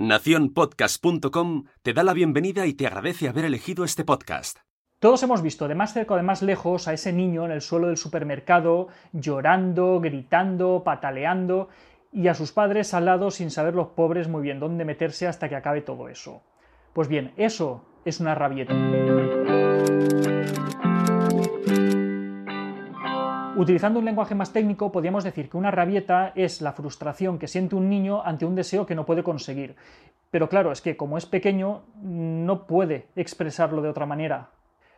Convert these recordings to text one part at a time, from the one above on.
Naciónpodcast.com te da la bienvenida y te agradece haber elegido este podcast. Todos hemos visto de más cerca o de más lejos a ese niño en el suelo del supermercado llorando, gritando, pataleando y a sus padres al lado sin saber los pobres muy bien dónde meterse hasta que acabe todo eso. Pues bien, eso es una rabieta. Utilizando un lenguaje más técnico, podríamos decir que una rabieta es la frustración que siente un niño ante un deseo que no puede conseguir. Pero claro, es que como es pequeño, no puede expresarlo de otra manera.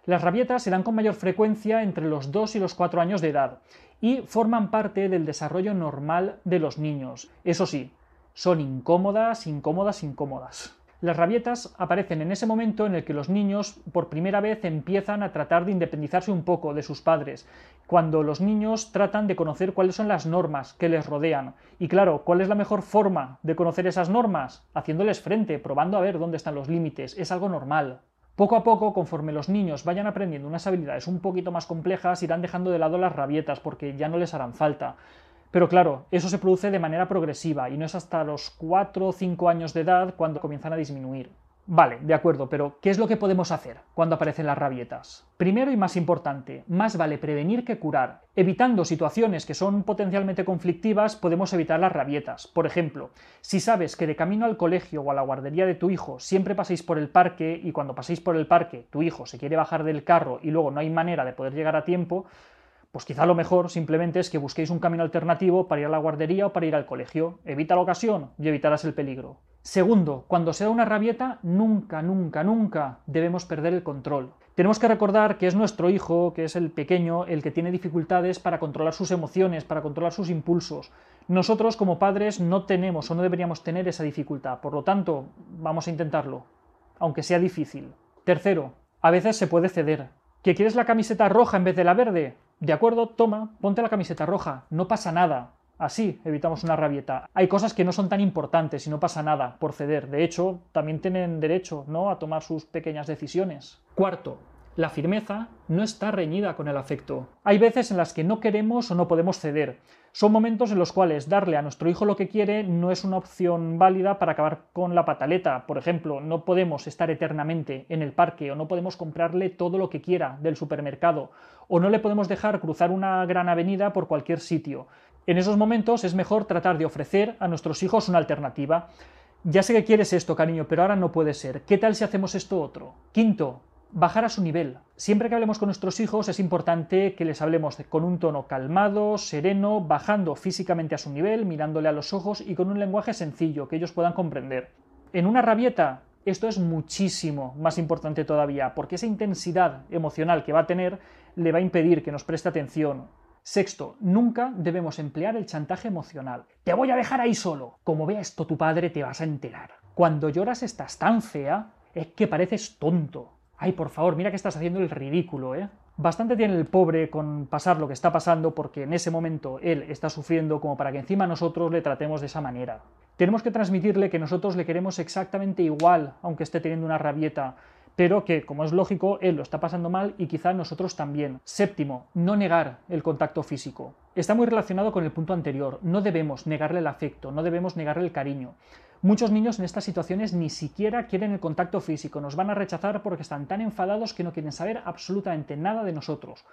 Las rabietas se dan con mayor frecuencia entre los 2 y los 4 años de edad y forman parte del desarrollo normal de los niños. Eso sí, son incómodas, incómodas, incómodas. Las rabietas aparecen en ese momento en el que los niños por primera vez empiezan a tratar de independizarse un poco de sus padres, cuando los niños tratan de conocer cuáles son las normas que les rodean. Y claro, ¿cuál es la mejor forma de conocer esas normas? Haciéndoles frente, probando a ver dónde están los límites. Es algo normal. Poco a poco, conforme los niños vayan aprendiendo unas habilidades un poquito más complejas, irán dejando de lado las rabietas porque ya no les harán falta. Pero claro, eso se produce de manera progresiva y no es hasta los 4 o 5 años de edad cuando comienzan a disminuir. Vale, de acuerdo, pero ¿qué es lo que podemos hacer cuando aparecen las rabietas? Primero y más importante, más vale prevenir que curar. Evitando situaciones que son potencialmente conflictivas, podemos evitar las rabietas. Por ejemplo, si sabes que de camino al colegio o a la guardería de tu hijo siempre paséis por el parque y cuando paséis por el parque tu hijo se quiere bajar del carro y luego no hay manera de poder llegar a tiempo, pues quizá lo mejor simplemente es que busquéis un camino alternativo para ir a la guardería o para ir al colegio. Evita la ocasión y evitarás el peligro. Segundo, cuando se da una rabieta, nunca, nunca, nunca debemos perder el control. Tenemos que recordar que es nuestro hijo, que es el pequeño, el que tiene dificultades para controlar sus emociones, para controlar sus impulsos. Nosotros como padres no tenemos o no deberíamos tener esa dificultad, por lo tanto, vamos a intentarlo, aunque sea difícil. Tercero, a veces se puede ceder. ¿Que quieres la camiseta roja en vez de la verde? De acuerdo, toma, ponte la camiseta roja, no pasa nada. Así evitamos una rabieta. Hay cosas que no son tan importantes y no pasa nada por ceder. De hecho, también tienen derecho ¿no? a tomar sus pequeñas decisiones. Cuarto, la firmeza no está reñida con el afecto. Hay veces en las que no queremos o no podemos ceder. Son momentos en los cuales darle a nuestro hijo lo que quiere no es una opción válida para acabar con la pataleta. Por ejemplo, no podemos estar eternamente en el parque o no podemos comprarle todo lo que quiera del supermercado o no le podemos dejar cruzar una gran avenida por cualquier sitio. En esos momentos es mejor tratar de ofrecer a nuestros hijos una alternativa. Ya sé que quieres esto, cariño, pero ahora no puede ser. ¿Qué tal si hacemos esto otro? Quinto, bajar a su nivel. Siempre que hablemos con nuestros hijos es importante que les hablemos con un tono calmado, sereno, bajando físicamente a su nivel, mirándole a los ojos y con un lenguaje sencillo que ellos puedan comprender. En una rabieta esto es muchísimo más importante todavía, porque esa intensidad emocional que va a tener le va a impedir que nos preste atención. Sexto, nunca debemos emplear el chantaje emocional. Te voy a dejar ahí solo. Como vea esto tu padre te vas a enterar. Cuando lloras estás tan fea, es que pareces tonto. Ay, por favor, mira que estás haciendo el ridículo, ¿eh? Bastante tiene el pobre con pasar lo que está pasando porque en ese momento él está sufriendo como para que encima nosotros le tratemos de esa manera. Tenemos que transmitirle que nosotros le queremos exactamente igual, aunque esté teniendo una rabieta, pero que, como es lógico, él lo está pasando mal y quizá nosotros también. Séptimo, no negar el contacto físico. Está muy relacionado con el punto anterior. No debemos negarle el afecto, no debemos negarle el cariño. Muchos niños en estas situaciones ni siquiera quieren el contacto físico, nos van a rechazar porque están tan enfadados que no quieren saber absolutamente nada de nosotros.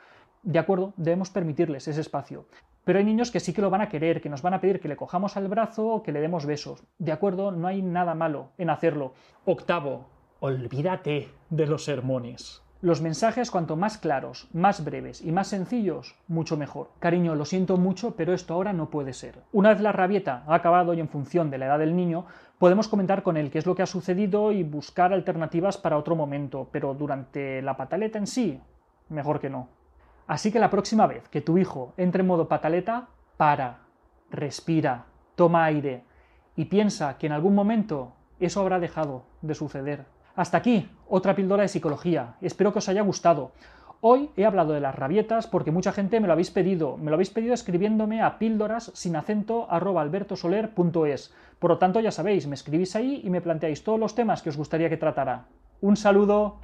De acuerdo, debemos permitirles ese espacio. Pero hay niños que sí que lo van a querer, que nos van a pedir que le cojamos al brazo o que le demos besos. De acuerdo, no hay nada malo en hacerlo. Octavo, olvídate de los sermones. Los mensajes cuanto más claros, más breves y más sencillos, mucho mejor. Cariño, lo siento mucho, pero esto ahora no puede ser. Una vez la rabieta ha acabado y en función de la edad del niño, podemos comentar con él qué es lo que ha sucedido y buscar alternativas para otro momento, pero durante la pataleta en sí, mejor que no. Así que la próxima vez que tu hijo entre en modo pataleta, para, respira, toma aire y piensa que en algún momento eso habrá dejado de suceder. Hasta aquí, otra píldora de psicología. Espero que os haya gustado. Hoy he hablado de las rabietas porque mucha gente me lo habéis pedido. Me lo habéis pedido escribiéndome a píldoras sin acento albertosoler.es. Por lo tanto, ya sabéis, me escribís ahí y me planteáis todos los temas que os gustaría que tratara. Un saludo.